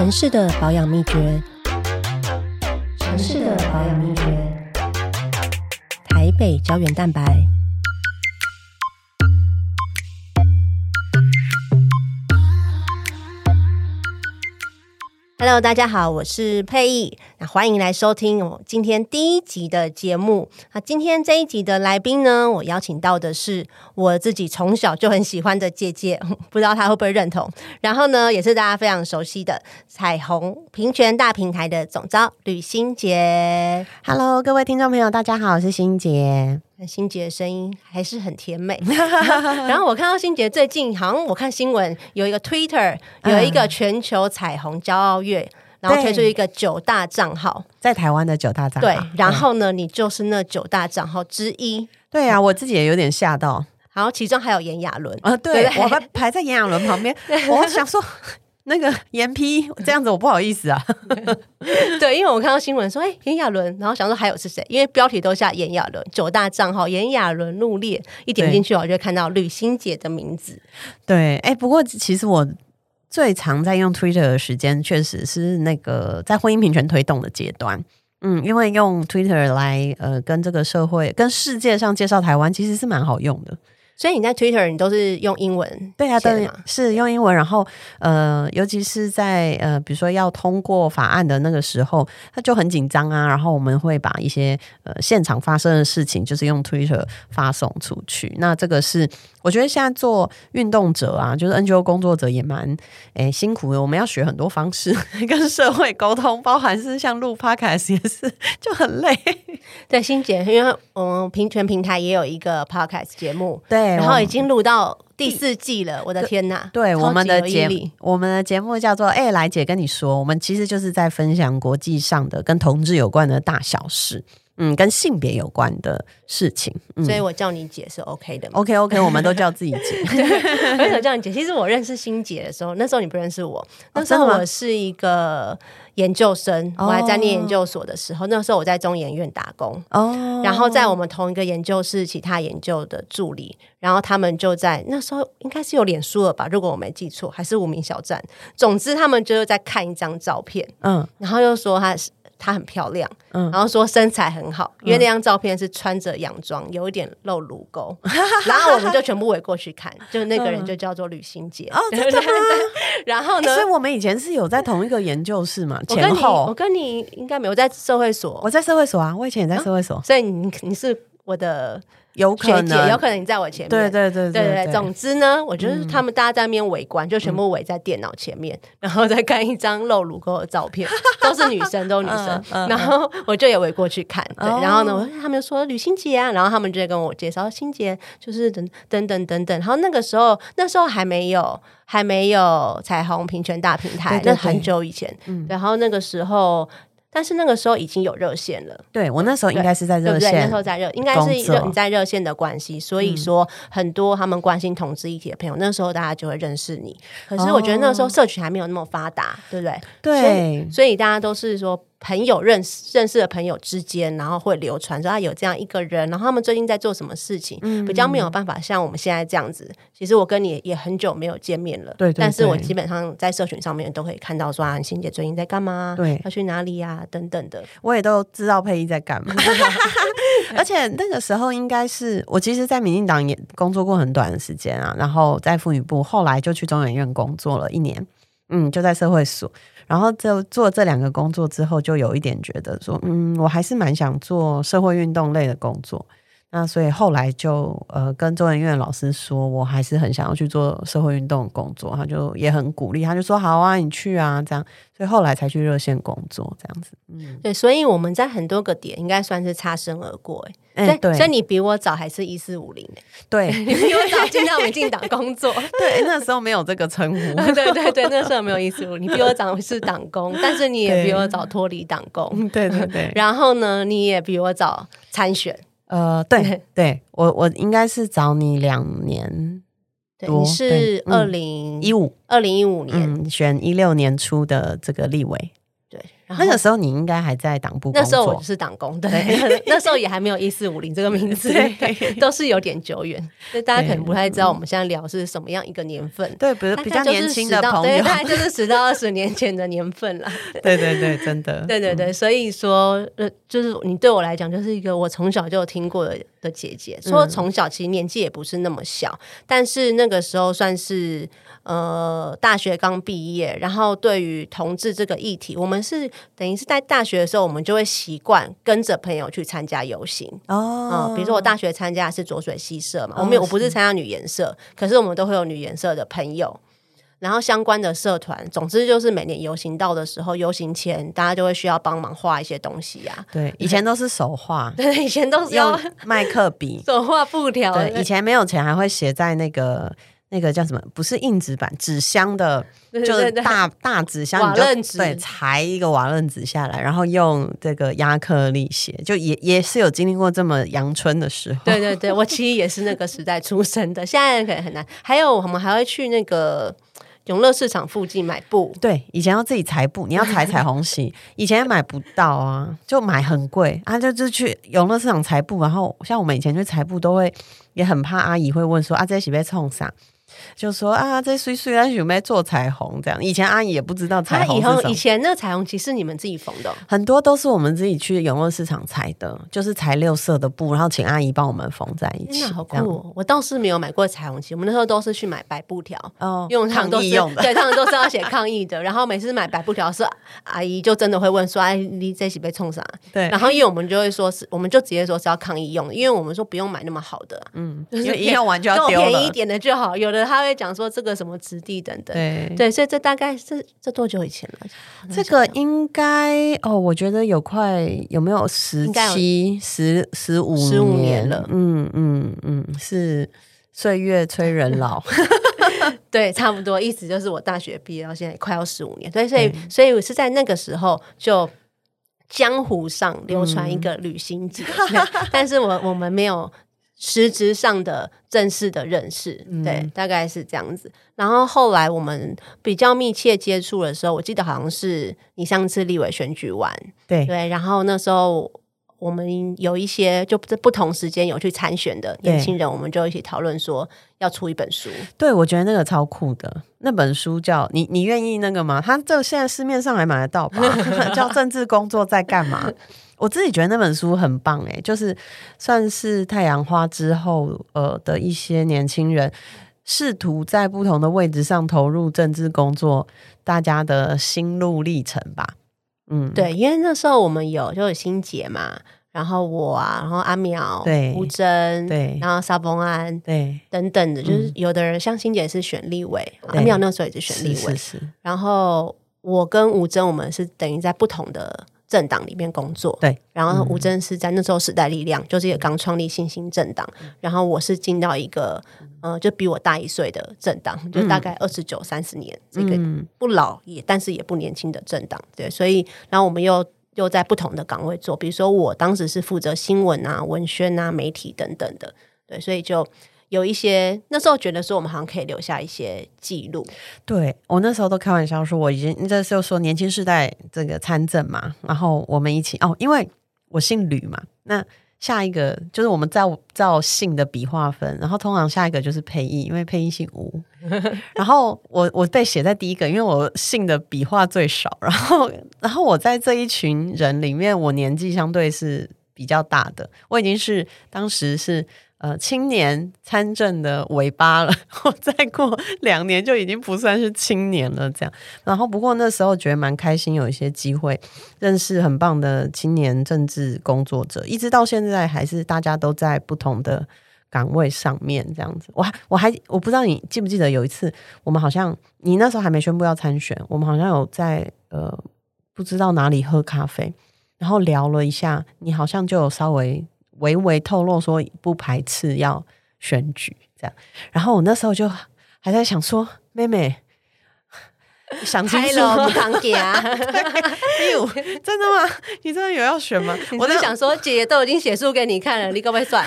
城市的保养秘诀，城市的保养秘诀，台北胶原蛋白。Hello，大家好，我是佩义，那欢迎来收听我今天第一集的节目。那今天这一集的来宾呢，我邀请到的是我自己从小就很喜欢的姐姐，不知道她会不会认同。然后呢，也是大家非常熟悉的彩虹平权大平台的总招吕新杰。Hello，各位听众朋友，大家好，我是新杰。那欣杰的声音还是很甜美。然后我看到心杰最近好像我看新闻有一个 Twitter 有一个全球彩虹骄傲月，然后推出一个九大账号，在台湾的九大账号。对，然后呢，你就是那九大账号之一。对啊，我自己也有点吓到。然后其中还有炎亚纶，啊，对我排排在炎亚纶旁边，我想说那个严批这样子，我不好意思啊。对，因为我看到新闻说，哎，炎亚纶，然后想说还有是谁？因为标题都下炎亚纶，九大账号炎亚纶入列，一点进去我就会看到吕欣姐的名字。对，哎，不过其实我最常在用 Twitter 的时间，确实是那个在婚姻平权推动的阶段。嗯，因为用 Twitter 来呃跟这个社会、跟世界上介绍台湾，其实是蛮好用的。所以你在 Twitter 你都是用英文对啊，对写的吗，是用英文，然后呃，尤其是在呃，比如说要通过法案的那个时候，他就很紧张啊。然后我们会把一些呃现场发生的事情，就是用 Twitter 发送出去。那这个是我觉得现在做运动者啊，就是 NGO 工作者也蛮诶辛苦的。我们要学很多方式 跟社会沟通，包含是像录 Podcast 也是就很累。对，欣姐，因为我们平权平台也有一个 podcast 节目，对，然后已经录到第四季了，我的天呐！对我们的节超级有毅力我们的节目叫做“哎、来姐跟你说”，我们其实就是在分享国际上的跟同志有关的大小事，嗯，跟性别有关的事情。嗯所以我叫你姐是 OK 的。OK OK，我们都叫自己姐。为什么叫你姐？其实我认识欣姐的时候，那时候你不认识我，那时候我是一个研究生，哦我还在念研究所的时候，那时候我在中研院打工。哦，然后在我们同一个研究室，其他研究的助理，然后他们就在那时候应该是有脸书了吧，如果我没记错，还是无名小站。总之，他们就是在看一张照片，嗯然后又说他是她很漂亮，嗯。然后说身材很好，因为那张照片是穿着洋装，有一点露乳沟，然后我们就全部围过去看，就那个人就叫做吕欣杰，哦真的吗？然后呢欸所以，我们以前是有在同一个研究室嘛，前后。我。跟你应该没有在社会所，我在社会所啊，我以前也在社会所，所以你你是我的有，可能，有可能你在我前面，对对对对对，对，总之呢，我就是他们大家在那边围观，就全部围在电脑前面，然后再看一张露乳沟的照片，都是女生，都是女生。然后我就也围过去看，然后呢，我他们就说吕欣杰啊，然后他们就在跟我介绍欣杰，就是等等等等等。然后那个时候，那时候还没有还没有彩虹平权大平台，那很久以前。然后那个时候，但是那个时候已经有热线了。对我那时候应该是在热线对？那时候在热，应该是热你在热线的关系，所以说很多他们关心同志议题的朋友，那时候大家就会认识你。可是我觉得那时候社群还没有那么发达，对不对？对以所以大家都是说朋友认识认识的朋友之间，然后会流传说啊有这样一个人，然后他们最近在做什么事情，嗯比较没有办法像我们现在这样子。其实我跟你也很久没有见面了，对对但是我基本上在社群上面都可以看到说啊，欣姐最近在干嘛？对要去哪里呀、等等的。我也都知道佩仪在干嘛。而且那个时候应该是我，其实，在民进党也工作过很短的时间啊，然后在妇女部，后来就去中研院工作了一年，嗯，就在社会所，然后就做这两个工作之后，就有一点觉得说，嗯，我还是蛮想做社会运动类的工作。那所以后来就呃跟中研院老师说，我还是很想要去做社会运动的工作，他就也很鼓励，他就说好啊，你去啊，这样，所以后来才去热线工作这样子。嗯，对，所以我们在很多个点应该算是擦身而过、欸，哎、所以对，所以你比我早还是一四五零，对 你比我早进到民进党工作。对，那时候没有这个称呼。对对对，那时候没有一四五，你比我早是党工，但是你也比我早脱离党工。嗯对对对，然后呢，你也比我早参选，呃，对对，我我应该是找你两年对，你是二零一五，二零一五年，嗯，选一六年初的这个立委，那个时候你应该还在党部那时候我就是党工，对，那时候也还没有一四五零这个名字，都是有点久远，所以大家可能不太知道我们现在聊是什么样一个年份。对，比比较就是年轻的10到朋友，对大概就是十到二十年前的年份啦。对对对，真的，对对对，所以说，呃，就是你对我来讲，就是一个我从小就有听过的的姐姐。说从小其实年纪也不是那么小，但是那个时候算是呃大学刚毕业，然后对于同志这个议题，我们是等于是在大学的时候，我们就会习惯跟着朋友去参加游行。哦。嗯，比如说我大学参加的是浊水溪社嘛，哦我们有我不是是参加女颜色，可是我们都会有女颜色的朋友，然后相关的社团，总之就是每年游行到的时候，游行前大家就会需要帮忙画一些东西呀、对，以前都是手画，对，以前都是要用麦克笔，手画布条，对，以前没有钱还会写在那个。那个叫什么？不是硬纸板，纸箱的，就是大大纸箱，你就对，裁一个瓦楞纸下来，然后用这个亚克力写，就也也是有经历过这么阳春的时候。对对对，我其实也是那个时代出生的，现在可能很难。还有我们还会去那个永乐市场附近买布，对，以前要自己裁布，你要裁彩虹旗，以前买不到啊，就买很贵啊，就就去永乐市场裁布，然后像我们以前去裁布都会也很怕阿姨会问说啊这是被冲啥，就说啊这碎碎但是有没有做彩虹这样，以前阿姨也不知道彩它以后虹。以前那个彩虹旗是你们自己缝的哦、很多都是我们自己去永乐市场裁的，就是裁六色的布，然后请阿姨帮我们缝在一起。好酷、哦！我倒是没有买过彩虹旗，我们那时候都是去买白布条。哦因为我们常常都是抗议用的。对，他们都是要写抗议的。然后每次买白布条是阿姨就真的会问说：“哎，你这起被冲啥？”对然后因为我们就会说是，我们就直接说是要抗议用的，因为我们说不用买那么好的，嗯，就是因为一用完就要丢了。便宜一点的就好。有的他会讲说这个什么质地等等。对，对，所以这大概是这多久以前了？这个应该哦，我觉得有快有没有十七、十十五十五年。了。嗯嗯嗯，是岁月催人老。对，差不多，意思就是我大学毕业到现在快要十五年，对，所以所以我是在那个时候就江湖上流传一个旅行节，对但是我我们没有实质上的正式的认识，对，大概是这样子。然后后来我们比较密切接触的时候，我记得好像是你上次立委选举完，对对，然后那时候。我们有一些就在不同时间有去参选的年轻人，我们就一起讨论说要出一本书。对，我觉得那个超酷的。那本书叫你，你愿意那个吗？它这现在市面上还买得到吧？叫《政治工作在干嘛》。我自己觉得那本书很棒诶，就是算是太阳花之后呃的一些年轻人试图在不同的位置上投入政治工作，大家的心路历程吧。嗯，对，因为那时候我们有就有欣姐嘛，然后我啊，然后阿苗、对吴真，对然后沙崩安对，等等的，就是有的人像欣姐是选立委，阿对苗那时候也是选立委，是是是，然后我跟吴真我们是等于在不同的政党里面工作，对，然后吴真是在那时候时代力量，就是也刚创立新兴政党，然后我是进到一个呃，就比我大一岁的政党，就大概二十九三十年，这个嗯。不老也但是也不年轻的政党，对，所以然后我们又又在不同的岗位做，比如说我当时是负责新闻啊、文宣啊、媒体等等的，对，所以就有一些那时候觉得说我们好像可以留下一些记录，对我那时候都开玩笑说，我已经这就说年轻世代这个参政嘛，然后我们一起哦，因为我姓吕嘛，那下一个就是我们照照姓的笔划分，然后通常下一个就是配音，因为配音姓吴，然后我我被写在第一个，因为我姓的笔画最少，然后然后我在这一群人里面，我年纪相对是比较大的，我已经是当时是。呃，青年参政的尾巴了，我再过两年就已经不算是青年了。这样，然后不过那时候觉得蛮开心，有一些机会认识很棒的青年政治工作者，一直到现在还是大家都在不同的岗位上面这样子。我还我还我不知道你记不记得有一次，我们好像你那时候还没宣布要参选，我们好像有在呃不知道哪里喝咖啡，然后聊了一下，你好像就有稍微。微微透露说不排斥要选举这样，然后我那时候就还在想说，妹妹，想清楚？堂姐啊！哎呦，真的吗？你真的有要选吗？我在想说，姐姐都已经写书给你看了，你可不可以算？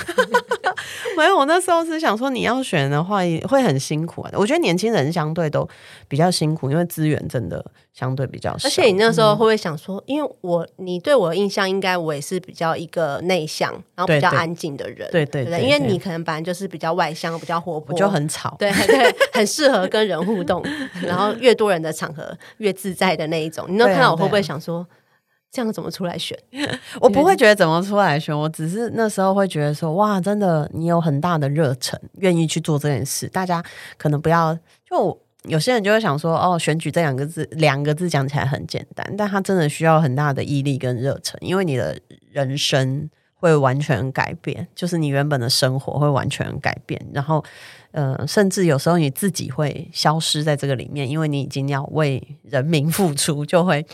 没有，我那时候是想说，你要选的话会很辛苦啊。我觉得年轻人相对都比较辛苦，因为资源真的相对比较少。而且你那时候会不会想说，因为我你对我的印象，应该我也是比较一个内向，然后比较安静的人，对对？因为你可能本来就是比较外向，比较活泼，我就很吵，对对，很适合跟人互动，然后越多人的场合越自在的那一种。你那看到我会不会想说，这样怎么出来选？我不会觉得怎么出来选，我只是那时候会觉得说，哇，真的你有很大的热忱，愿意去做这件事。大家可能不要就我有些人就会想说，哦，选举这两个字，两个字讲起来很简单，但它真的需要很大的毅力跟热忱，因为你的人生会完全改变，就是你原本的生活会完全改变，然后。呃，甚至有时候你自己会消失在这个里面，因为你已经要为人民付出，就会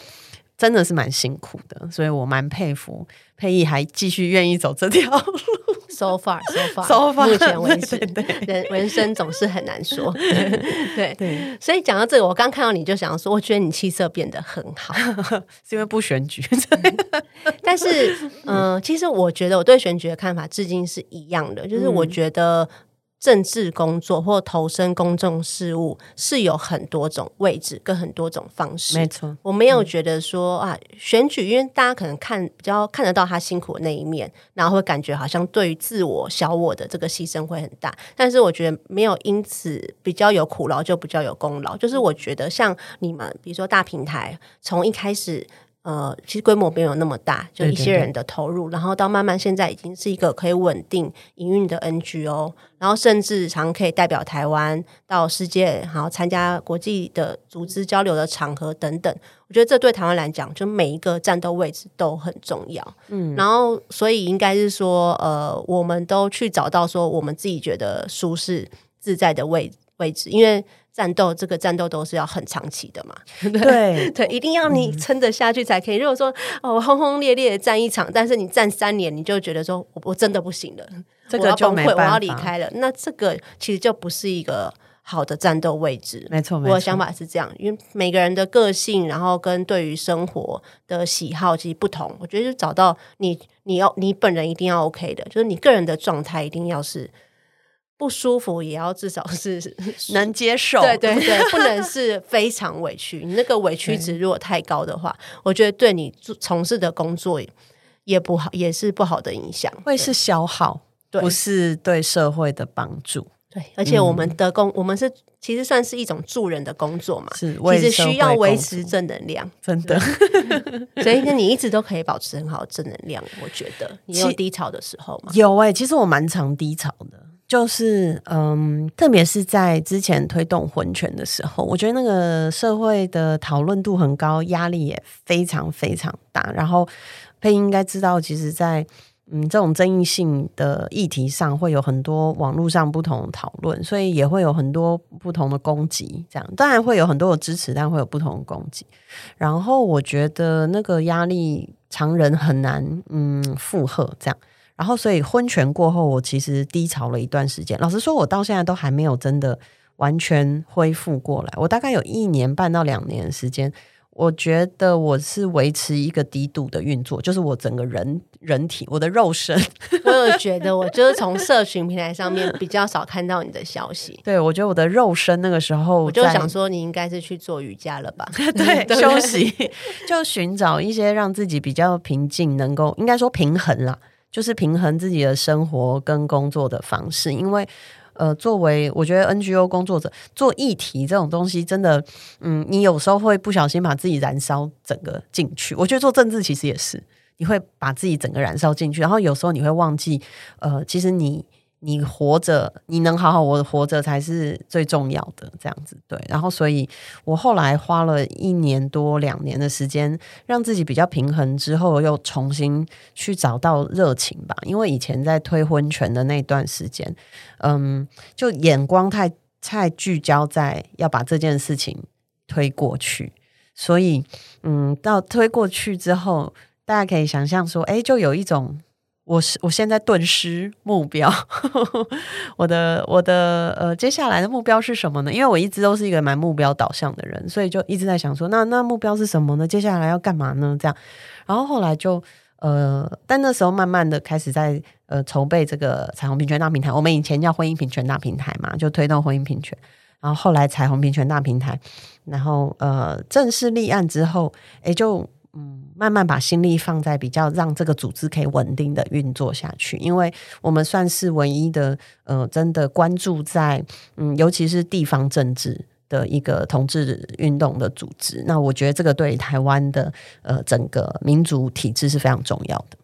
真的是蛮辛苦的，所以我蛮佩服佩仪还继续愿意走这条路。So far, so far, So far，目前为止，对人人生总是很难说。对。对，所以讲到这个，我刚看到你就想说，我觉得你气色变得很好。是因为不选举，但是，嗯、其实我觉得我对选举的看法至今是一样的，就是我觉得政治工作或投身公众事务是有很多种位置跟很多种方式。没错，我没有觉得说啊，选举，因为大家可能看比较看得到他辛苦的那一面，然后会感觉好像对于自我小我的这个牺牲会很大。但是我觉得没有因此比较有苦劳就比较有功劳。就是我觉得像你们，比如说大平台，从一开始。呃，其实规模没有那么大，就一些人的投入，然后到慢慢现在已经是一个可以稳定营运的 NGO，然后甚至常可以代表台湾到世界，然后参加国际的组织交流的场合等等。我觉得这对台湾来讲，就每一个战斗位置都很重要。嗯，然后所以应该是说，呃，我们都去找到说我们自己觉得舒适自在的位位置，因为战斗这个战斗都是要很长期的嘛。对对，一定要你撑得下去才可以。如果说哦轰轰烈烈的战一场，但是你战三年，你就觉得说我我真的不行了，这个我要崩溃，我要离开了。那这个其实就不是一个好的战斗位置。没错我的想法是这样，因为每个人的个性，然后跟对于生活的喜好其实不同。我觉得就找到你，你要你本人一定要 OK 的，就是你个人的状态一定要是不舒服，也要至少是 能接受，对对对，不能是非常委屈。你那个委屈值如果太高的话，我觉得对你做从事的工作也不好，也是不好的影响。会是消耗，对不是对社会的帮助，对，而且我们的工，我们是其实算是一种助人的工作嘛，是其实需要维持正能量，真的。所以你一直都可以保持很好的正能量。我觉得你有低潮的时候吗，有哎、其实我蛮常低潮的，就是嗯，特别是在之前推动婚权的时候，我觉得那个社会的讨论度很高，压力也非常非常大。然后佩应该知道，其实在，嗯这种争议性的议题上，会有很多网络上不同的讨论，所以也会有很多不同的攻击。这样当然会有很多的支持，但会有不同的攻击。然后我觉得那个压力常人很难嗯负荷这样。然后，所以婚前过后，我其实低潮了一段时间。老实说，我到现在都还没有真的完全恢复过来。我大概有一年半到两年的时间，我觉得我是维持一个低度的运作，就是我整个人人体，我的肉身，我有觉得我就是从社群平台上面比较少看到你的消息。对我觉得我的肉身那个时候，我就想说，你应该是去做瑜伽了吧？对不休息，就寻找一些让自己比较平静，能够应该说平衡啦，就是平衡自己的生活跟工作的方式。因为呃，作为我觉得 NGO 工作者做议题这种东西，真的，嗯，你有时候会不小心把自己燃烧整个进去。我觉得做政治其实也是，你会把自己整个燃烧进去，然后有时候你会忘记，呃，其实你。你活着，你能好好我活着才是最重要的，这样子对。然后，所以我后来花了一年多两年的时间，让自己比较平衡之后，又重新去找到热情吧。因为以前在推婚权的那段时间，嗯，就眼光太太聚焦在要把这件事情推过去，所以嗯，到推过去之后，大家可以想象说，哎，就有一种。我是我现在顿失目标，我的我的呃接下来的目标是什么呢？因为我一直都是一个蛮目标导向的人，所以就一直在想说，那那目标是什么呢？接下来要干嘛呢？这样，然后后来就呃，但那时候慢慢的开始在呃筹备这个彩虹平权大平台，我们以前叫婚姻平权大平台嘛，就推动婚姻平权，然后后来彩虹平权大平台，然后呃正式立案之后，诶，就。嗯，慢慢把心力放在比较让这个组织可以稳定的运作下去，因为我们算是唯一的呃，真的关注在嗯，尤其是地方政治的一个同志运动的组织。那我觉得这个对台湾的呃整个民主体制是非常重要的。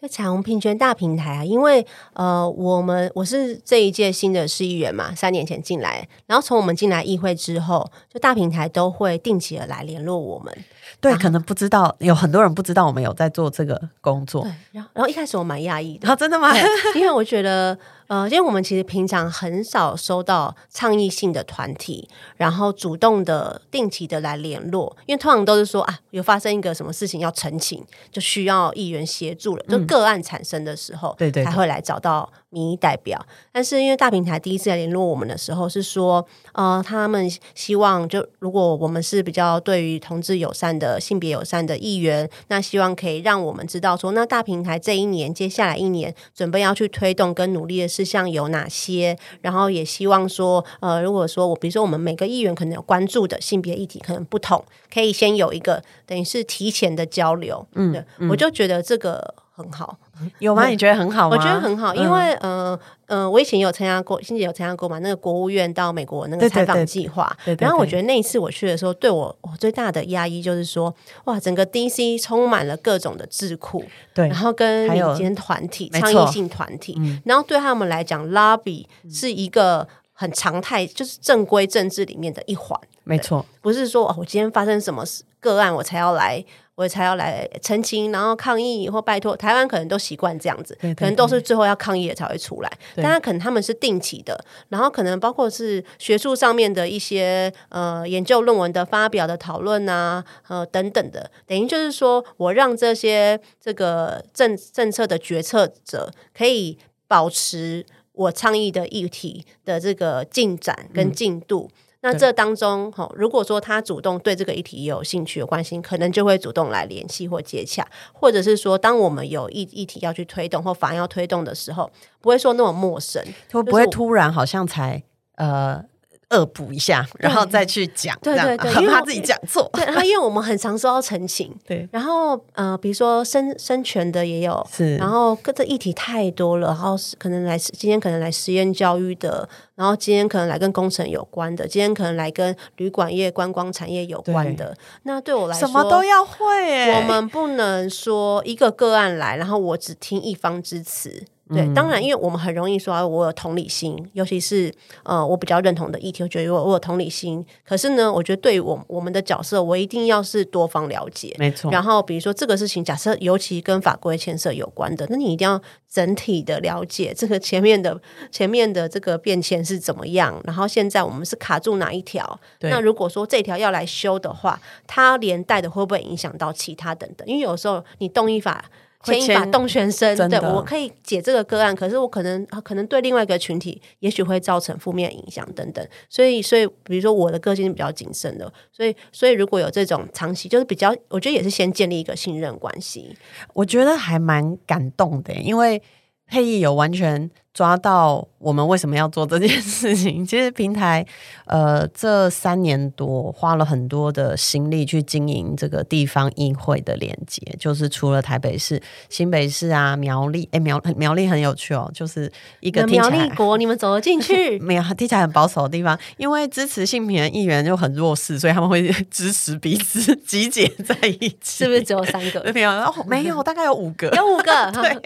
在彩虹平权大平台啊，因为呃，我们我是这一届新的市议员嘛，三年前进来，然后从我们进来议会之后，就大平台都会定期的来联络我们。对，可能不知道，有很多人不知道我们有在做这个工作。对，然后然后一开始我蛮讶异的，啊，真的吗？因为我觉得。呃，因为我们其实平常很少收到倡议性的团体，然后主动的、定期的来联络，因为通常都是说啊，有发生一个什么事情要澄清，就需要议员协助了，就个案产生的时候，对对，才会来找到民意代表。但是因为大平台第一次来联络我们的时候，是说，呃，他们希望就如果我们是比较对于同志友善的、性别友善的议员，那希望可以让我们知道说，那大平台这一年、接下来一年准备要去推动跟努力的。事项有哪些？然后也希望说，呃，如果说我比如说我们每个议员可能有关注的性别议题可能不同，可以先有一个等于是提前的交流。嗯，对我就觉得这个很好。有吗？你觉得很好吗？我觉得很好，因为呃呃，我以前有参加过，欣姐有参加过嘛？那个国务院到美国那个采访计划，然后我觉得那一次我去的时候，对我我最大的压抑就是说，哇，整个 DC 充满了各种的智库，对，然后跟民间团体、倡议性团体，然后对他们来讲，lobby 是一个很常态，就是正规政治里面的一环，没错，不是说哦，我今天发生什么个案，我才要来。我才要来澄清，然后抗议或拜托台湾，可能都习惯这样子，可能都是最后要抗议了才会出来。但他可能他们是定期的，然后可能包括是学术上面的一些呃研究论文的发表的讨论啊，呃等等的，等于就是说我让这些这个政政策的决策者可以保持我倡议的议题的这个进展跟进度。那这当中，哈，如果说他主动对这个议题有兴趣、有关心，可能就会主动来联系或接洽，或者是说，当我们有议议题要去推动或法案要推动的时候，不会说那么陌生，会不会突然好像才呃。恶补一下，然后再去讲，对对对，很怕自己讲错。对，然后因为我们很常收到澄清，对，然后呃，比如说生生权的也有，是，然后各这议题太多了，然后可能来今天可能来实验教育的，然后今天可能来跟工程有关的，今天可能来跟旅馆业、观光产业有关的。那对我来说，什么都要会，我们不能说一个个案来，然后我只听一方之词。对，当然，因为我们很容易说，我有同理心，尤其是呃，我比较认同的议题，我觉得我我有同理心。可是呢，我觉得对于我我们的角色，我一定要是多方了解，没错。然后比如说这个事情，假设尤其跟法规牵涉有关的，那你一定要整体的了解这个前面的前面的这个变迁是怎么样。然后现在我们是卡住哪一条？那如果说这条要来修的话，它连带的会不会影响到其他等等？因为有时候你动一法。牵一发动全身，对我可以解这个个案，可是我可能可能对另外一个群体，也许会造成负面影响等等。所以，所以比如说我的个性是比较谨慎的，所以，所以如果有这种长期，就是比较，我觉得也是先建立一个信任关系。我觉得还蛮感动的，因为佩义有完全。抓到我们为什么要做这件事情？其实平台，呃，这三年多花了很多的心力去经营这个地方议会的连接，就是除了台北市、新北市啊、苗栗，哎，苗苗栗很有趣哦，就是一个苗栗国，你们走了进去，没有听起来很保守的地方，因为支持性平的议员就很弱势，所以他们会 支持彼此集结在一起，是不是只有三个？没有，没有，大概有五个，有五个，对，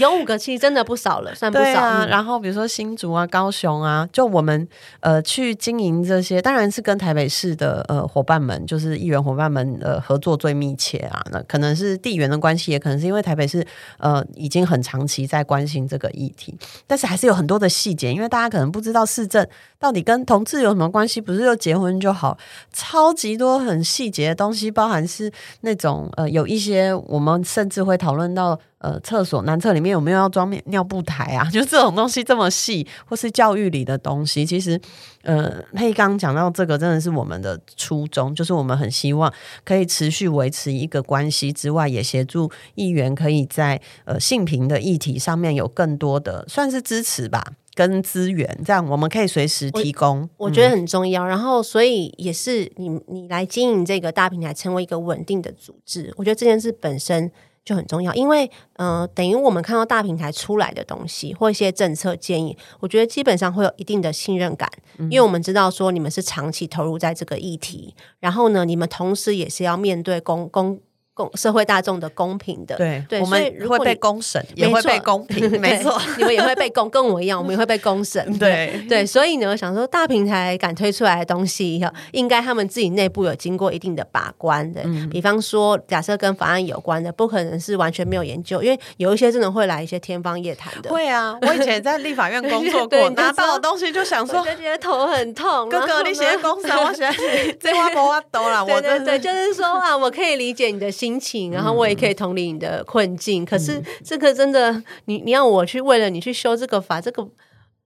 有五个，其实真的不少了，算不少。然后比如说新竹啊、高雄啊，就我们呃去经营这些，当然是跟台北市的呃伙伴们，就是议员伙伴们呃合作最密切啊。那可能是地缘的关系，也可能是因为台北市呃已经很长期在关心这个议题，但是还是有很多的细节，因为大家可能不知道市政到底跟同志有什么关系，不是就结婚就好，超级多很细节的东西，包含是那种呃有一些我们甚至会讨论到呃，厕所男厕里面有没有要装尿布台啊？就这种东西这么细，或是教育里的东西，其实，呃，佩刚讲到这个，真的是我们的初衷，就是我们很希望可以持续维持一个关系之外，也协助议员可以在呃性平的议题上面有更多的算是支持吧，跟资源，这样我们可以随时提供。我觉得很重要。然后，所以也是你你来经营这个大平台，成为一个稳定的组织，我觉得这件事本身。就很重要，因为呃，等于我们看到大平台出来的东西或一些政策建议，我觉得基本上会有一定的信任感，因为我们知道说你们是长期投入在这个议题，然后呢，你们同时也是要面对公公。公社会大众的公平的，对，我们会被公审，也会被公平，没错，你们也会被公，跟我一样，我们也会被公审，对对，所以呢，想说大平台敢推出来的东西，应该他们自己内部有经过一定的把关的，比方说，假设跟法案有关的，不可能是完全没有研究，因为有一些真的会来一些天方夜谭的。会啊，我以前在立法院工作过，拿到的东西就想说，就觉得头很痛。哥哥，你写公审，我写这话不话多了，我对对，就是说啊，我可以理解你的心情，然后我。也可以同理你的困境，可是这个真的，你你要我去为了你去修这个法，这个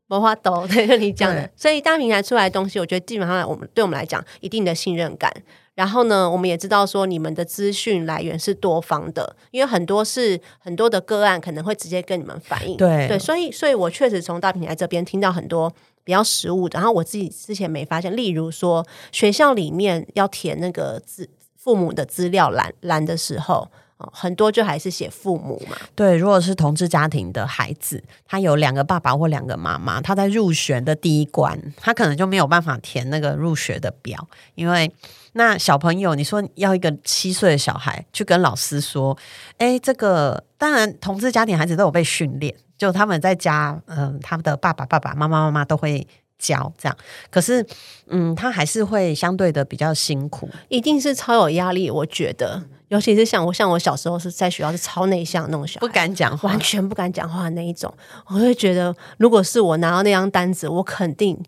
魔法斗，对 你讲的，所以大平台出来的东西，我觉得基本上我们对我们来讲，一定的信任感。然后呢，我们也知道说你们的资讯来源是多方的，因为很多是很多的个案可能会直接跟你们反映。对对，所以所以我确实从大平台这边听到很多比较实物的，然后我自己之前没发现，例如说学校里面要填那个资父母的资料栏栏的时候。很多就还是写父母嘛。对，如果是同志家庭的孩子，他有两个爸爸或两个妈妈，他在入学的第一关，他可能就没有办法填那个入学的表，因为那小朋友，你说要一个七岁的小孩去跟老师说，哎，这个当然同志家庭孩子都有被训练，就他们在家，嗯，他们的爸爸、爸爸妈妈、妈妈都会。教这样，可是，嗯，他还是会相对的比较辛苦，一定是超有压力。我觉得，尤其是像我，像我小时候是在学校是超内向那种小孩，不敢讲话，完全不敢讲话的那一种。我会觉得，如果是我拿到那张单子，我肯定。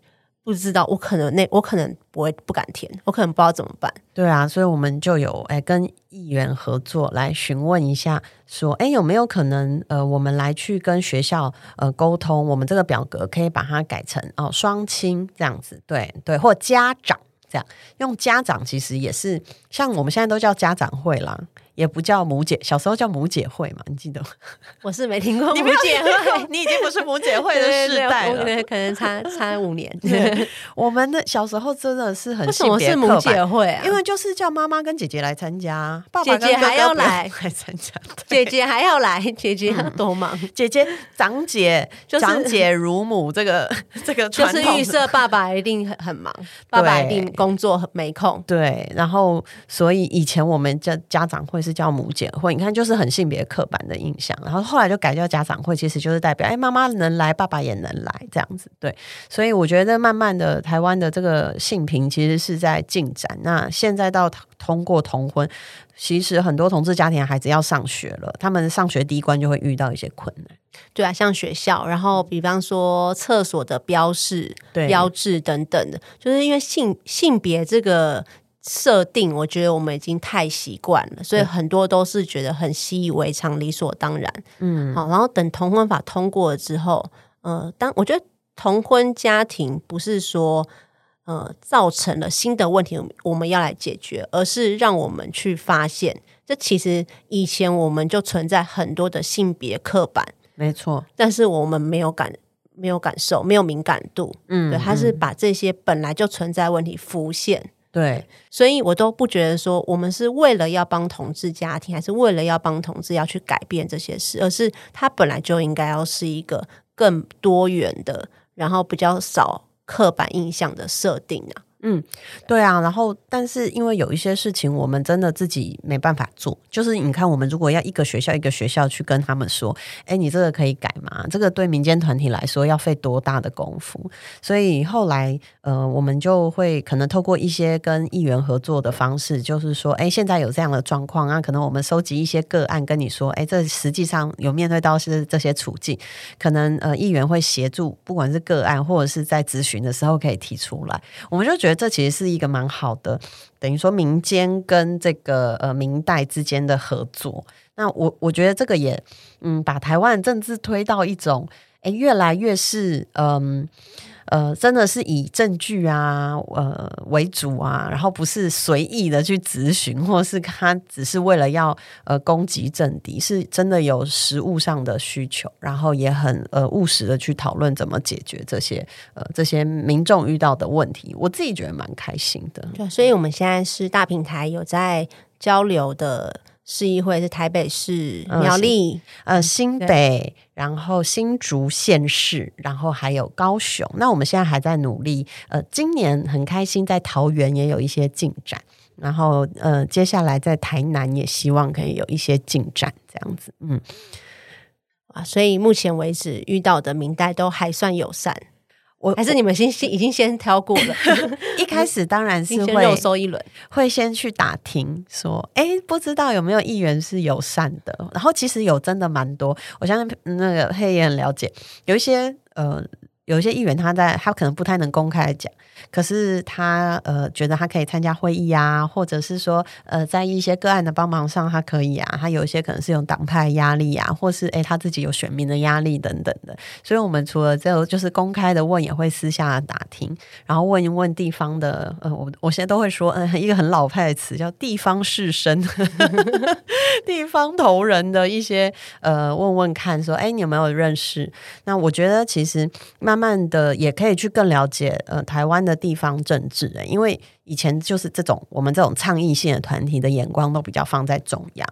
不知道，我可能那我可能不会不敢填，我可能不知道怎么办。对啊，所以我们就有哎跟议员合作来询问一下，说哎有没有可能呃我们来去跟学校呃沟通，我们这个表格可以把它改成哦双亲这样子，对对，或家长这样用家长其实也是像我们现在都叫家长会啦。也不叫母姐，小时候叫母姐会嘛？你记得吗？我是没听过母姐会，你已经不是母姐会的世代了，可能差差五年。我们的小时候真的是很为什么是母姐会啊？因为就是叫妈妈跟姐姐来参加，爸爸姐姐还要来来参加，姐姐还要来，姐姐多忙，姐姐长姐就长姐如母，这个 这个就是预设爸爸一定很很忙，爸爸一定工作没空。对，然后所以以前我们家家长会。是叫母检会，你看就是很性别刻板的印象，然后后来就改叫家长会，其实就是代表哎，妈妈能来，爸爸也能来这样子。对，所以我觉得慢慢的，台湾的这个性平其实是在进展。那现在到通过同婚，其实很多同志家庭的孩子要上学了，他们上学第一关就会遇到一些困难。对啊，像学校，然后比方说厕所的标示、标志等等的，就是因为性性别这个。设定，我觉得我们已经太习惯了，所以很多都是觉得很习以为常、理所当然。嗯，好，然后等同婚法通过了之后，呃，当我觉得同婚家庭不是说呃造成了新的问题，我们要来解决，而是让我们去发现，这其实以前我们就存在很多的性别刻板，没错，但是我们没有感、没有感受、没有敏感度。嗯，对，他是把这些本来就存在问题浮现。对，所以我都不觉得说我们是为了要帮同志家庭，还是为了要帮同志要去改变这些事，而是他本来就应该要是一个更多元的，然后比较少刻板印象的设定啊。嗯，对啊，然后但是因为有一些事情我们真的自己没办法做，就是你看我们如果要一个学校一个学校去跟他们说，哎，你这个可以改吗？这个对民间团体来说要费多大的功夫？所以后来呃，我们就会可能透过一些跟议员合作的方式，就是说，哎，现在有这样的状况啊，可能我们收集一些个案跟你说，哎，这实际上有面对到是这些处境，可能呃议员会协助，不管是个案或者是在咨询的时候可以提出来，我们就觉得。得这其实是一个蛮好的，等于说民间跟这个呃明代之间的合作。那我我觉得这个也嗯，把台湾政治推到一种哎，越来越是嗯。呃真的是以证据啊，呃为主啊，然后不是随意的去咨询，或是他只是为了要呃攻击政敌，是真的有实物上的需求，然后也很呃务实的去讨论怎么解决这些呃这些民众遇到的问题。我自己觉得蛮开心的。对，所以我们现在是大平台有在交流的。市议会是台北市、苗栗、呃新北，然后新竹县市，然后还有高雄。那我们现在还在努力，呃，今年很开心，在桃园也有一些进展，然后呃，接下来在台南也希望可以有一些进展，这样子，嗯，啊，所以目前为止遇到的明代都还算友善。我还是你们先先已经先挑过了，一开始当然是 会肉搜一轮，会先去打听说，哎，不知道有没有议员是友善的，然后其实有真的蛮多，我相信那个黑也很了解，有一些呃。有一些议员，他在他可能不太能公开讲，可是他呃觉得他可以参加会议啊，或者是说呃在一些个案的帮忙上，他可以啊。他有一些可能是用党派压力啊，或是诶他自己有选民的压力等等的。所以，我们除了这就是公开的问，也会私下打听，然后问一问地方的呃，我我现在都会说，嗯，一个很老派的词叫地方士绅，地方头人的一些呃问问看，说哎你有没有认识？那我觉得其实慢。慢慢的也可以去更了解呃台湾的地方政治，因为以前就是这种我们这种倡议性的团体的眼光都比较放在中央，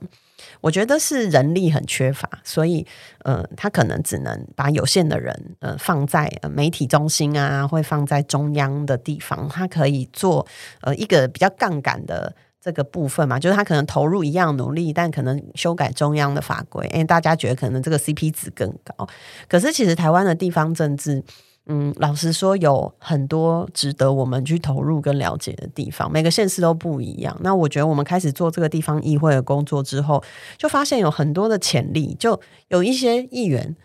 我觉得是人力很缺乏，所以呃他可能只能把有限的人呃放在媒体中心啊，会放在中央的地方，他可以做呃一个比较杠杆的。这个部分嘛，就是他可能投入一样努力，但可能修改中央的法规，因为大家觉得可能这个 CP 值更高。可是其实台湾的地方政治，嗯，老实说有很多值得我们去投入跟了解的地方，每个县市都不一样。那我觉得我们开始做这个地方议会的工作之后，就发现有很多的潜力，就有一些议员。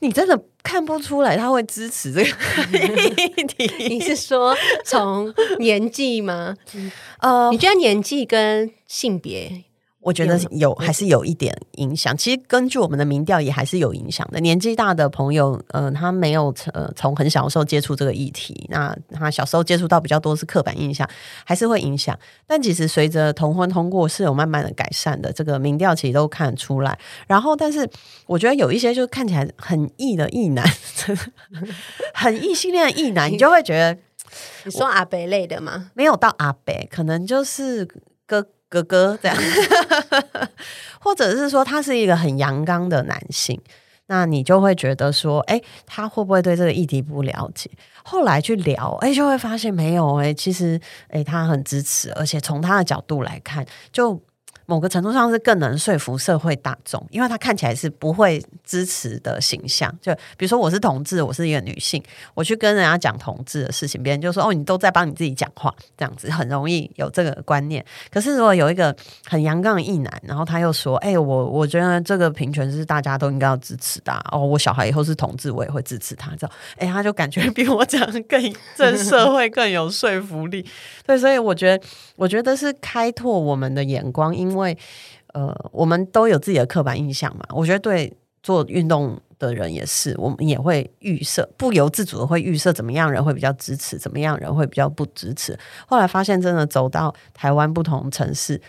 你真的看不出来他会支持这个议题？你是说从年纪吗？呃，你觉得年纪跟性别？我觉得有还是有一点影响。其实根据我们的民调，也还是有影响的。年纪大的朋友，呃，他没有呃从很小的时候接触这个议题，那他小时候接触到比较多是刻板印象，还是会影响。但其实随着同婚通过，是有慢慢的改善的。这个民调其实都看出来。然后，但是我觉得有一些就看起来很异的异男，很异性恋的异男，你就会觉得 你说阿北类的吗？没有到阿北，可能就是哥。哥哥这样，或者是说他是一个很阳刚的男性，那你就会觉得说，哎，他会不会对这个议题不了解？后来去聊，哎，就会发现没有，哎，其实，哎，他很支持，而且从他的角度来看，就。某个程度上是更能说服社会大众，因为他看起来是不会支持的形象。就比如说，我是同志，我是一个女性，我去跟人家讲同志的事情，别人就说：“哦，你都在帮你自己讲话。”这样子很容易有这个观念。可是如果有一个很阳刚的异男，然后他又说：“哎，我我觉得这个平权是大家都应该要支持的。哦，我小孩以后是同志，我也会支持他。”这样，哎，他就感觉比我讲更 正社会更有说服力。对，所以我觉得，我觉得是开拓我们的眼光，因为，因为呃，我们都有自己的刻板印象嘛。我觉得对做运动的人也是，我们也会预设，不由自主的会预设怎么样人会比较支持，怎么样人会比较不支持。后来发现，真的走到台湾不同城市。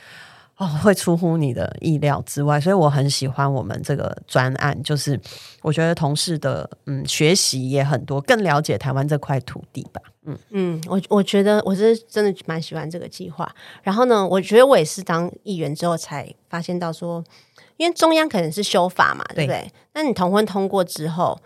哦，会出乎你的意料之外，所以我很喜欢我们这个专案。就是我觉得同事的嗯学习也很多，更了解台湾这块土地吧。嗯嗯，我我觉得我是真的蛮喜欢这个计划。然后呢，我觉得我也是当议员之后才发现到说，因为中央可能是修法嘛，对不对？那你同婚通过之后。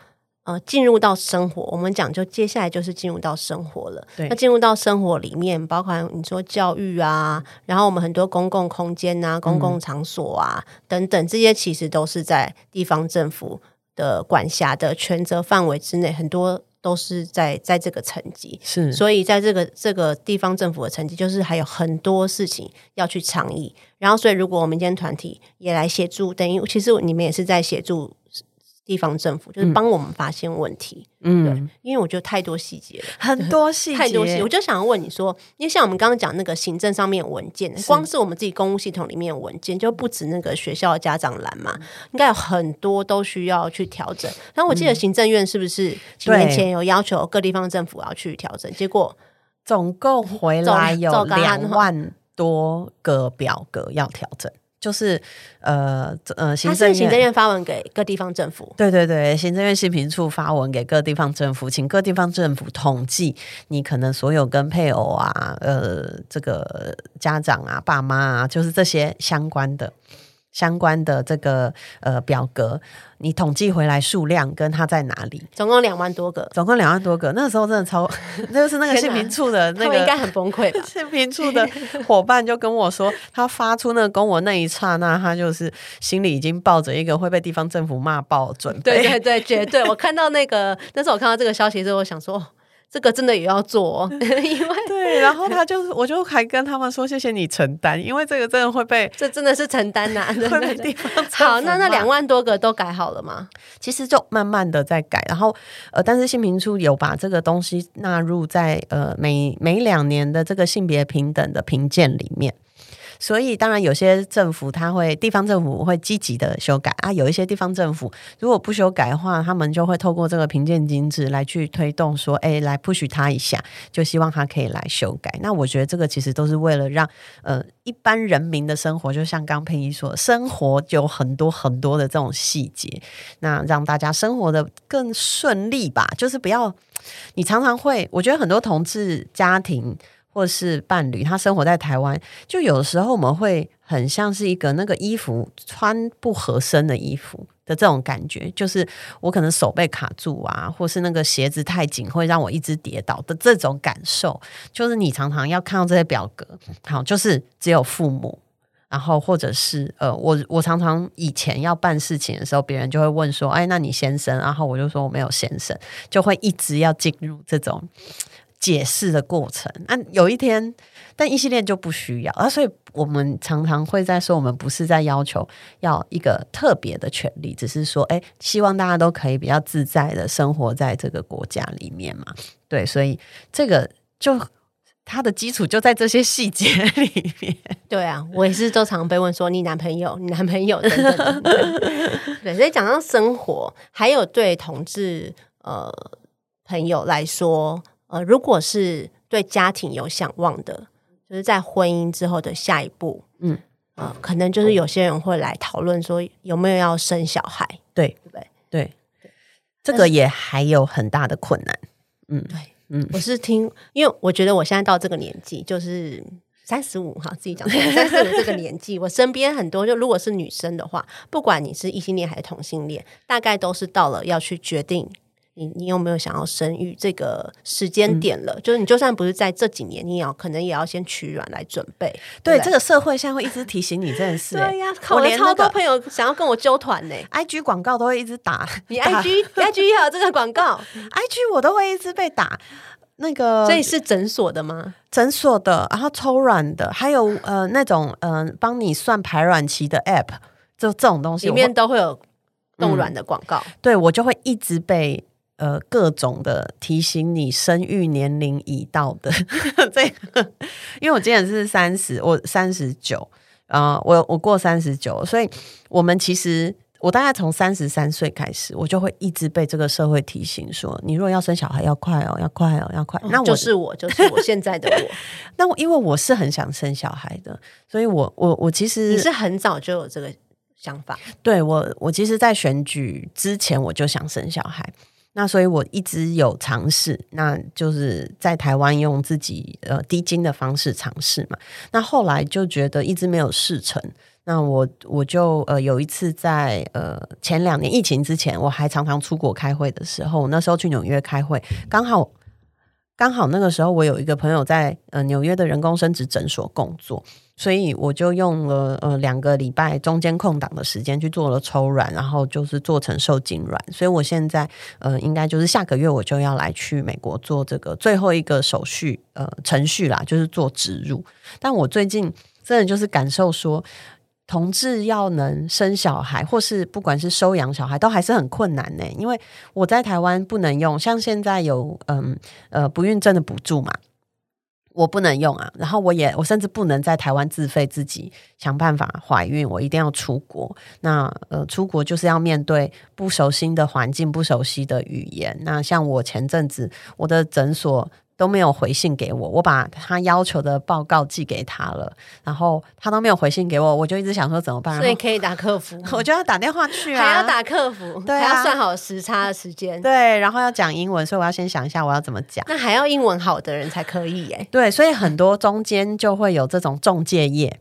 呃，进入到生活，我们讲就接下来就是进入到生活了。对，那进入到生活里面，包括你说教育啊，然后我们很多公共空间啊、公共场所啊等等，这些其实都是在地方政府的管辖的权责范围之内，很多都是在在这个层级。是，所以在这个这个地方政府的层级，就是还有很多事情要去倡议。然后，所以如果我们今天团体也来协助，等于其实你们也是在协助。地方政府，就是帮我们发现问题。嗯，对因为我觉得太多细节了，很多细节，太多细节。我就想要问你说，因为像我们刚刚讲那个行政上面文件，光是我们自己公务系统里面文件，就不止那个学校的家长栏嘛，应该有很多都需要去调整。然后我记得行政院是不是几年前有要求各地方政府要去调整？结果总共回 来有两万多个表格要调整。就是呃呃，行政行政院发文给各地方政府，对对对，行政院信评处发文给各地方政府，请各地方政府统计你可能所有跟配偶啊、呃这个家长啊、爸妈啊，就是这些相关的。相关的这个呃表格，你统计回来数量跟它在哪里？总共两万多个，总共两万多个。那时候真的超，那就是那个新民处的那个应该很崩溃吧？新民处的伙伴就跟我说，他发出那个公文那一刹那，他就是心里已经抱着一个会被地方政府骂爆准备。对对对，绝对。我看到那个，那时候我看到这个消息之后，我想说。这个真的也要做，因为对，然后他就是，我就还跟他们说谢谢你承担，因为这个真的会被，这真的是承担呐，会被地方好，那那两万多个都改好了吗？其实就慢慢的在改，然后呃，但是新平处有把这个东西纳入在呃每每两年的这个性别平等的评鉴里面。所以，当然有些政府他会地方政府会积极的修改啊，有一些地方政府如果不修改的话，他们就会透过这个评鉴机制来去推动，说，哎，来不许他一下，就希望他可以来修改。那我觉得这个其实都是为了让呃一般人民的生活，就像刚佩仪说，生活有很多很多的这种细节，那让大家生活的更顺利吧。就是不要你常常会，我觉得很多同志家庭。或是伴侣，他生活在台湾，就有时候我们会很像是一个那个衣服穿不合身的衣服的这种感觉，就是我可能手被卡住啊，或是那个鞋子太紧会让我一直跌倒的这种感受，就是你常常要看到这些表格，好，就是只有父母，然后或者是呃，我我常常以前要办事情的时候，别人就会问说，哎，那你先生？然后我就说我没有先生，就会一直要进入这种。解释的过程，那有一天，但异性恋就不需要啊，所以我们常常会在说，我们不是在要求要一个特别的权利，只是说，哎，希望大家都可以比较自在的生活在这个国家里面嘛。对，所以这个就它的基础就在这些细节里面。对啊，我也是都常被问说，你男朋友，你男朋友等等。对，所以讲到生活，还有对同志呃朋友来说。呃，如果是对家庭有想望的，就是在婚姻之后的下一步，嗯，呃，可能就是有些人会来讨论说有没有要生小孩，对对不对？对，这个也还有很大的困难，嗯，对，嗯，我是听，因为我觉得我现在到这个年纪，就是三十五哈，自己讲三十五这个年纪，我身边很多，就如果是女生的话，不管你是异性恋还是同性恋，大概都是到了要去决定。你你有没有想要生育这个时间点了？就是你就算不是在这几年，你也要可能也要先取卵来准备。对，这个社会现在会一直提醒你这件事。对呀，我连超多朋友想要跟我揪团呢，IG 广告都会一直打。你 IG IG 也有这个广告，IG 我都会一直被打。那个，所以是诊所的吗？诊所的，然后抽卵的，还有呃那种嗯帮你算排卵期的 App，就这种东西里面都会有冻卵的广告。对我就会一直被。呃，各种的提醒你生育年龄已到的 这个，因为我今年是三十，我三十九啊，我我过三十九，所以我们其实我大概从三十三岁开始，我就会一直被这个社会提醒说，你如果要生小孩，要快哦，要快哦，要快。那我就是我，就是我现在的我。那我因为我是很想生小孩的，所以我我我其实你是很早就有这个想法。对我，我其实，在选举之前我就想生小孩。那所以，我一直有尝试，那就是在台湾用自己呃低金的方式尝试嘛。那后来就觉得一直没有事成。那我我就呃有一次在呃前两年疫情之前，我还常常出国开会的时候，那时候去纽约开会，刚好刚好那个时候我有一个朋友在呃纽约的人工生殖诊所工作。所以我就用了呃两个礼拜中间空档的时间去做了抽卵，然后就是做成受精卵。所以我现在呃应该就是下个月我就要来去美国做这个最后一个手续呃程序啦，就是做植入。但我最近真的就是感受说，同志要能生小孩，或是不管是收养小孩，都还是很困难呢。因为我在台湾不能用，像现在有嗯呃不孕症的补助嘛，我不能用啊。然后我也我甚至不能在台湾自费自己想办法怀孕，我一定要出国。那呃出国就是要面对不熟悉的环境、不熟悉的语言。那像我前阵子我的诊所。都没有回信给我，我把他要求的报告寄给他了，然后他都没有回信给我，我就一直想说怎么办？所以可以打客服，我就要打电话去啊，还要打客服，对，还要算好时差的时间，对，然后要讲英文，所以我要先想一下我要怎么讲。那还要英文好的人才可以哎，对，所以很多中间就会有这种中介业，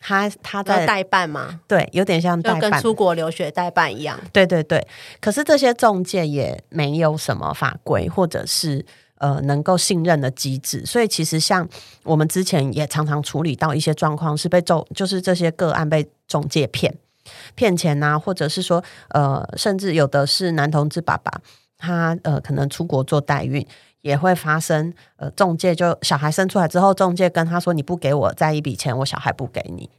他他在代办嘛，对，有点像代办，跟出国留学代办一样，对对对。可是这些中介也没有什么法规，或者是。呃，能够信任的机制，所以其实像我们之前也常常处理到一些状况，是被中就是这些个案被中介骗骗钱呐，或者是说呃，甚至有的是男同志爸爸，他呃可能出国做代孕，也会发生呃中介就小孩生出来之后，中介跟他说你不给我再一笔钱，我小孩不给你。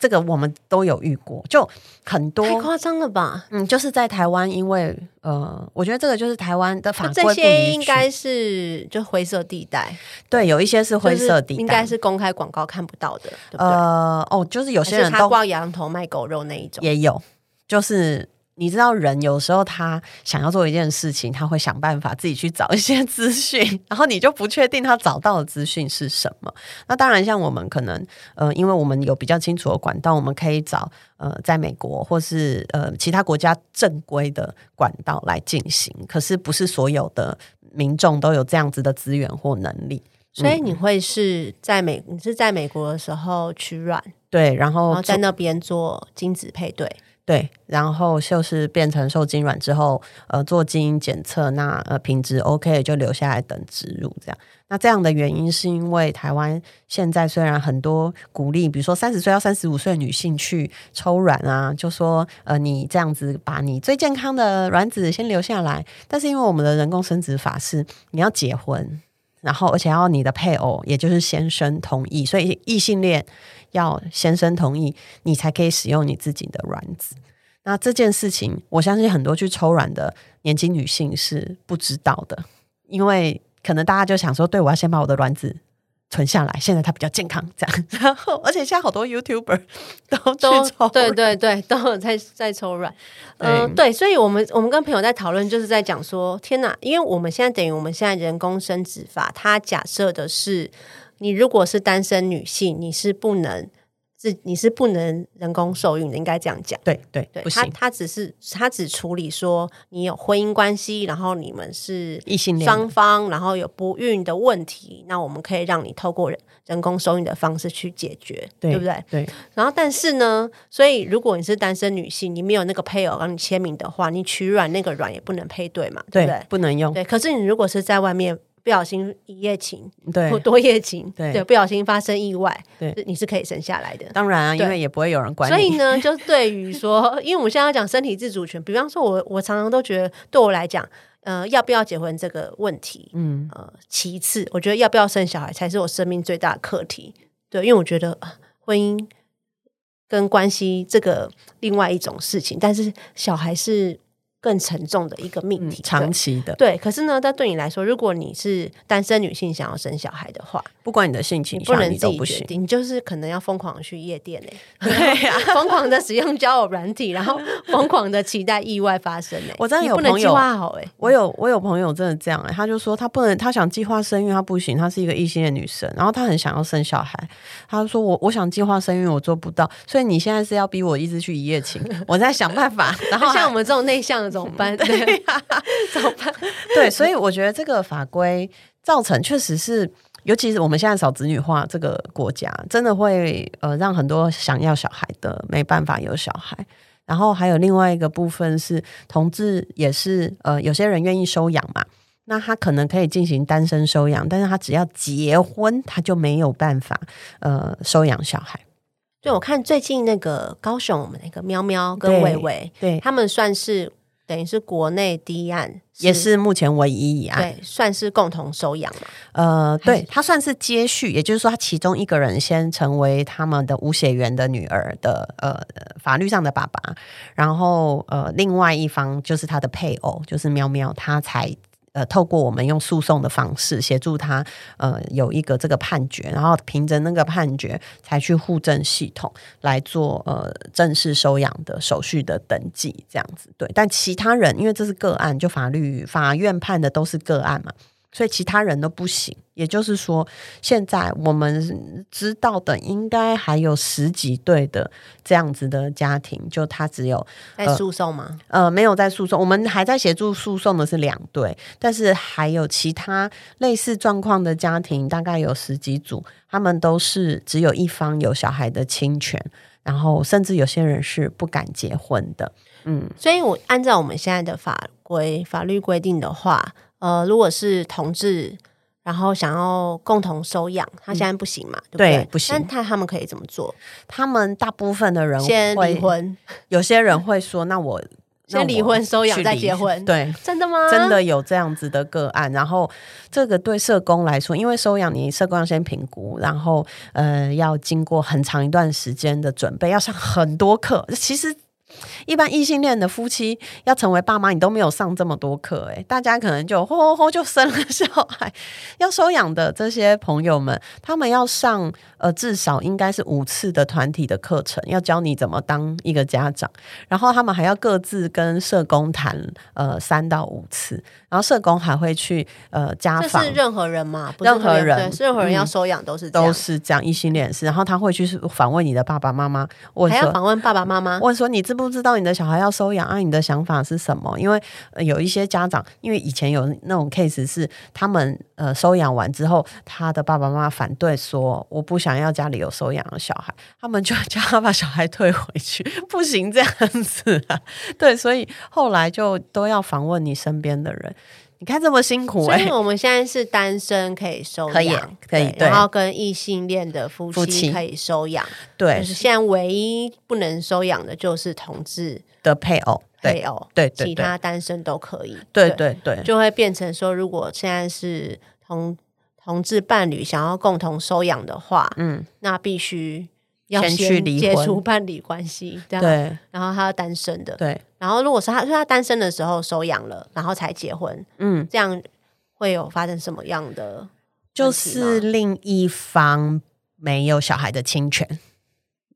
这个我们都有遇过，就很多太夸张了吧？嗯，就是在台湾，因为呃，我觉得这个就是台湾的法规这些应该是就灰色地带。对，有一些是灰色地带，应该是公开广告看不到的。呃，哦，就是有些人都挂羊头卖狗肉那一种，也有，就是。你知道人有时候他想要做一件事情，他会想办法自己去找一些资讯，然后你就不确定他找到的资讯是什么。那当然，像我们可能呃，因为我们有比较清楚的管道，我们可以找呃，在美国或是呃其他国家正规的管道来进行。可是不是所有的民众都有这样子的资源或能力，所以你会是在美，你是在美国的时候取卵，对，然后在那边做精子配对。对，然后就是变成受精卵之后，呃，做基因检测，那呃品质 OK 就留下来等植入这样。那这样的原因是因为台湾现在虽然很多鼓励，比如说三十岁到三十五岁女性去抽卵啊，就说呃你这样子把你最健康的卵子先留下来，但是因为我们的人工生殖法是你要结婚，然后而且要你的配偶也就是先生同意，所以异性恋。要先生同意，你才可以使用你自己的卵子。那这件事情，我相信很多去抽卵的年轻女性是不知道的，因为可能大家就想说，对我要先把我的卵子存下来，现在它比较健康，这样。然后，而且现在好多 YouTuber 都都抽，对对对，都有在在抽卵。嗯，对，所以我们我们跟朋友在讨论，就是在讲说，天哪，因为我们现在等于我们现在人工生殖法，它假设的是。你如果是单身女性，你是不能自你是不能人工受孕的，应该这样讲。对对对，他他只是他只处理说你有婚姻关系，然后你们是异性双方，然后有不孕的问题，那我们可以让你透过人人工受孕的方式去解决，对不对？对。然后但是呢，所以如果你是单身女性，你没有那个配偶让你签名的话，你取卵那个卵也不能配对嘛，对不对？不能用。对。可是你如果是在外面。不小心一夜情，对，多夜情，对，不小心发生意外，对，你是可以生下来的。当然啊，因为也不会有人管。所以呢，就对于说，因为我们现在要讲身体自主权，比方说，我我常常都觉得，对我来讲，呃，要不要结婚这个问题，嗯，呃，其次，我觉得要不要生小孩才是我生命最大的课题。对，因为我觉得婚姻跟关系这个另外一种事情，但是小孩是。更沉重的一个命题，长期的对。可是呢，但对你来说，如果你是单身女性想要生小孩的话，不管你的性情，不能自己决定，你就是可能要疯狂去夜店嘞，对呀，疯狂的使用交友软体，然后疯狂的期待意外发生嘞。我真的有朋友好哎，我有我有朋友真的这样哎，他就说他不能，他想计划生育，他不行，他是一个异性的女生，然后他很想要生小孩，他说我我想计划生育，我做不到，所以你现在是要逼我一直去一夜情，我在想办法。然后像我们这种内向的。怎么办？对，怎么办？对，所以我觉得这个法规造成确实是，尤其是我们现在少子女化这个国家，真的会呃让很多想要小孩的没办法有小孩。然后还有另外一个部分是，同志也是呃有些人愿意收养嘛，那他可能可以进行单身收养，但是他只要结婚，他就没有办法呃收养小孩。对，我看最近那个高雄，我们那个喵喵跟伟伟，对他们算是。等于是国内第一案，也是目前唯一一案。对，算是共同收养嘛。呃，对，他算是接续，也就是说，他其中一个人先成为他们的无血缘的女儿的呃法律上的爸爸，然后呃，另外一方就是他的配偶，就是喵喵，他才。呃，透过我们用诉讼的方式协助他，呃，有一个这个判决，然后凭着那个判决才去户政系统来做呃正式收养的手续的登记，这样子对。但其他人因为这是个案，就法律法院判的都是个案嘛，所以其他人都不行。也就是说，现在我们知道的应该还有十几对的这样子的家庭，就他只有在诉讼吗？呃，没有在诉讼，我们还在协助诉讼的是两对，但是还有其他类似状况的家庭，大概有十几组，他们都是只有一方有小孩的侵权，然后甚至有些人是不敢结婚的。嗯，所以我按照我们现在的法规法律规定的话，呃，如果是同志。然后想要共同收养，他现在不行嘛？对不对？对不行但他他们可以怎么做？他们大部分的人先会离，婚，有些人会说：“那我 先离婚收养再结婚。对，真的吗？真的有这样子的个案，然后这个对社工来说，因为收养你社工要先评估，然后呃要经过很长一段时间的准备，要上很多课。其实一般异性恋的夫妻要成为爸妈，你都没有上这么多课，诶，大家可能就吼吼吼就生了小孩。要收养的这些朋友们，他们要上呃至少应该是五次的团体的课程，要教你怎么当一个家长，然后他们还要各自跟社工谈呃三到五次，然后社工还会去呃家访这是。任何人嘛？不任何人任何人嗯要收养都是这样都是这样，异性恋是，然后他会去访问你的爸爸妈妈，我还要访问爸爸妈妈。问说你知不知道你的小孩要收养啊？你的想法是什么？因为、有一些家长，因为以前有那种 case 是他们呃收养完之后，他的爸爸妈妈反对说我不想要家里有收养的小孩，他们就叫他把小孩退回去，不行这样子啊。对，所以后来就都要访问你身边的人。你看这么辛苦哎、所以 我们现在是单身可以收可以养，可以对。然后跟异性恋的夫夫妻。妻可以收养。对。就是现在唯一不能收养的就是同志的配偶，配偶，对对其他单身都可以。对。对对，就会变成说，如果现在是同同志伴侣想要共同收养的话，嗯，那必须要先去离解婚。除伴侣关系，这样，对。然后他要单身的，对，然后如果是他是他单身的时候收养了，然后才结婚，嗯，这样会有发生什么样的就是另一方没有小孩的侵权，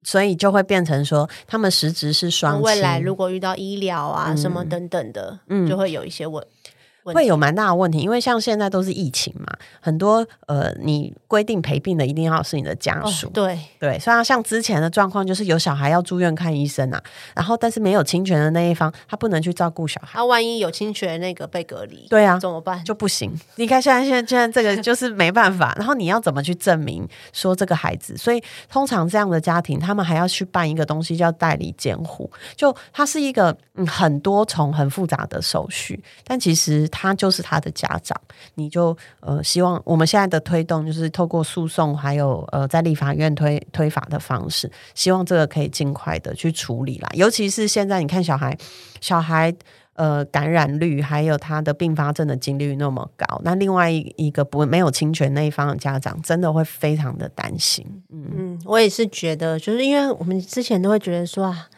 所以就会变成说他们实质是双亲，未来如果遇到医疗啊、嗯。什么等等的，嗯。就会有一些问问题会有蛮大的问题，因为像现在都是疫情嘛，很多呃，你规定陪病的一定要是你的家哦属，对，对，像像之前的状况就是有小孩要住院看医生啊，然后但是没有侵权的那一方他不能去照顾小孩，他万一有侵权那个被隔离，对啊，怎么办？就不行。你看现在现在现在这个就是没办法，然后你要怎么去证明说这个孩子？所以通常这样的家庭，他们还要去办一个东西叫代理监护，就它是一个嗯很多重很复杂的手续，但其实他就是他的家长。你就呃希望我们现在的推动就是透过诉讼，还有呃在立法院推推法的方式，希望这个可以尽快的去处理啦。尤其是现在你看小孩小孩。呃，感染率还有他的并发症的几率那么高，那另外一一个不没有侵权那一方的家长，真的会非常的担心。嗯，嗯，我也是觉得，就是因为我们之前都会觉得说啊，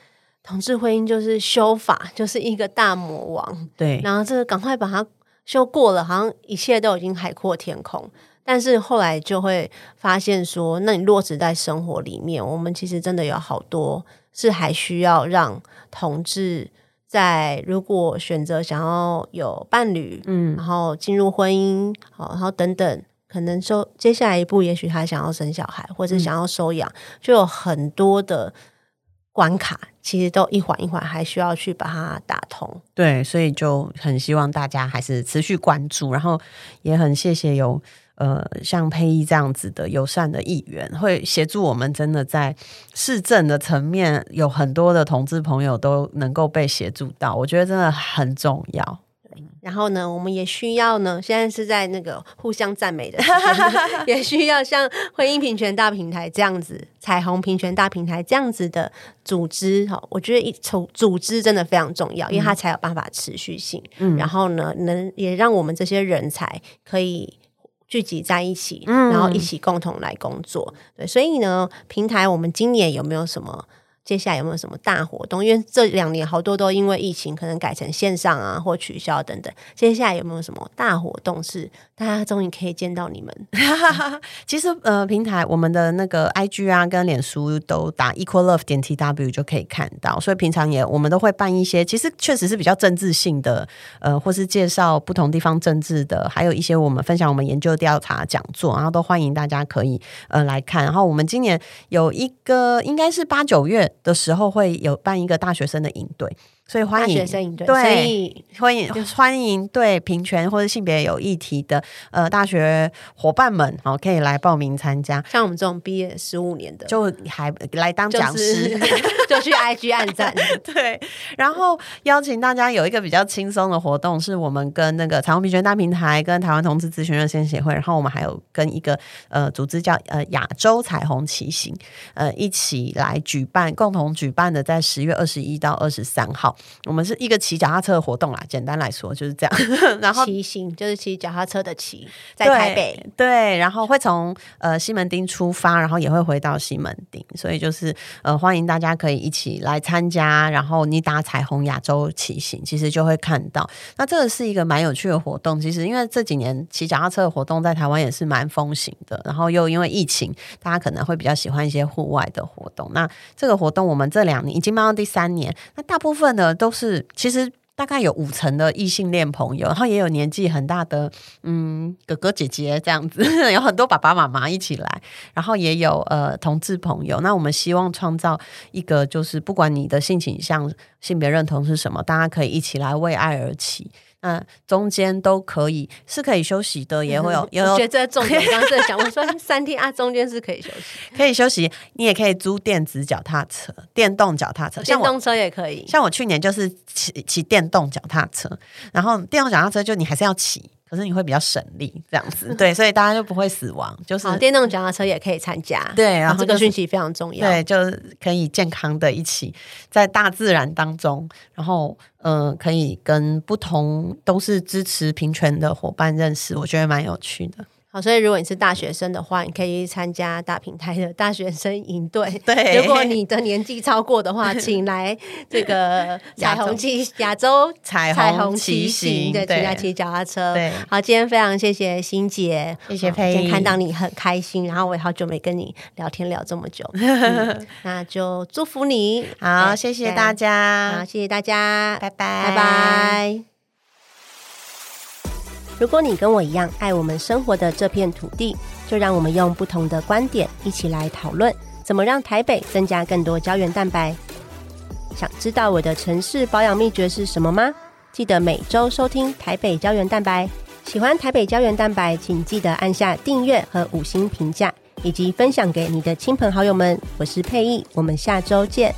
同志婚姻就是修法，就是一个大魔王，对，然后这个赶快把它修过了，好像一切都已经海阔天空。但是后来就会发现说，那你落实在生活里面，我们其实真的有好多是还需要让同志在如果选择想要有伴侣，嗯。然后进入婚姻，好，然后等等，可能收接下来一步，也许他想要生小孩，或者想要收养，就有很多的关卡，其实都一环一环还需要去把它打通。对，所以就很希望大家还是持续关注，然后也很谢谢有呃像佩仪这样子的友善的议员，会协助我们，真的在市政的层面有很多的同志朋友都能够被协助到，我觉得真的很重要。然后呢，我们也需要呢，现在是在那个互相赞美的 也需要像婚姻平权大平台这样子、彩虹平权大平台这样子的组织。哈，我觉得一从组织真的非常重要，因为它才有办法持续性。嗯，然后呢，能也让我们这些人才可以聚集在一起，然后一起共同来工作。对，所以呢，平台我们今年有没有什么？接下来有没有什么大活动？因为这两年好多都因为疫情，可能改成线上啊，或取消等等。接下来有没有什么大活动是大家终于可以见到你们？其实呃，平台我们的那个 IG 啊，跟脸书都打 equal love 点 tw 就可以看到。所以平常也我们都会办一些，其实确实是比较政治性的，呃，或是介绍不同地方政治的，还有一些我们分享我们研究调查讲座，然后都欢迎大家可以呃来看。然后我们今年有一个应该是八九月。的时候会有办一个大学生的营队。所以欢迎，对，欢迎欢迎对平权或者性别有议题的呃大学伙伴们，好可以来报名参加。像我们这种毕业十五年的，就还来当讲师，就 去 IG 按赞。对，然后邀请大家有一个比较轻松的活动，是我们跟那个彩虹平权大平台、跟台湾同志咨询热线协会，然后我们还有跟一个呃组织叫呃亚洲彩虹骑行，呃一起来举办，共同举办的，在十月二十一到二十三号。我们是一个骑脚踏车的活动啦，简单来说就是这样。然后骑行就是骑脚踏车的骑，在台北对，然后会从呃西门町出发，然后也会回到西门町，所以就是呃欢迎大家可以一起来参加。然后你打彩虹亚洲骑行，其实就会看到。那这个是一个蛮有趣的活动。其实因为这几年骑脚踏车的活动在台湾也是蛮风行的，然后又因为疫情，大家可能会比较喜欢一些户外的活动。那这个活动我们这两年已经办到第三年，那大部分的。都是其实大概有五成的异性恋朋友，然后也有年纪很大的嗯哥哥姐姐这样子，有很多爸爸妈妈一起来，然后也有呃同志朋友。那我们希望创造一个，就是不管你的性倾向、性别认同是什么，大家可以一起来为爱而起。那中间都可以是可以休息的，也会有。有觉得这重点，刚刚在讲，我说三天啊，中间是可以休息，可以休息。你也可以租电子脚踏车、电动脚踏车，电动车也可以。像我去年就是骑骑电动脚踏车，然后电动脚踏车就你还是要骑。可是你会比较省力，这样子 对，所以大家就不会死亡。就是电动脚踏车也可以参加，对，然后这个讯息非常重要，对，就是可以健康的一起在大自然当中，然后嗯，可以跟不同都是支持平权的伙伴认识，我觉得蛮有趣的。所以，如果你是大学生的话，你可以参加大平台的大学生营队。对，如果你的年纪超过的话，请来这个彩虹骑亚洲彩虹骑行，对，请来骑脚踏车。对，好，今天非常谢谢欣姐，谢谢佩仪，看到你很开心，然后我也好久没跟你聊天聊这么久，那就祝福你。好，谢谢大家，好，谢谢大家，拜拜，拜拜。如果你跟我一样爱我们生活的这片土地，就让我们用不同的观点一起来讨论，怎么让台北增加更多胶原蛋白。想知道我的城市保养秘诀是什么吗？记得每周收听台北胶原蛋白。喜欢台北胶原蛋白，请记得按下订阅和五星评价，以及分享给你的亲朋好友们。我是佩意，我们下周见。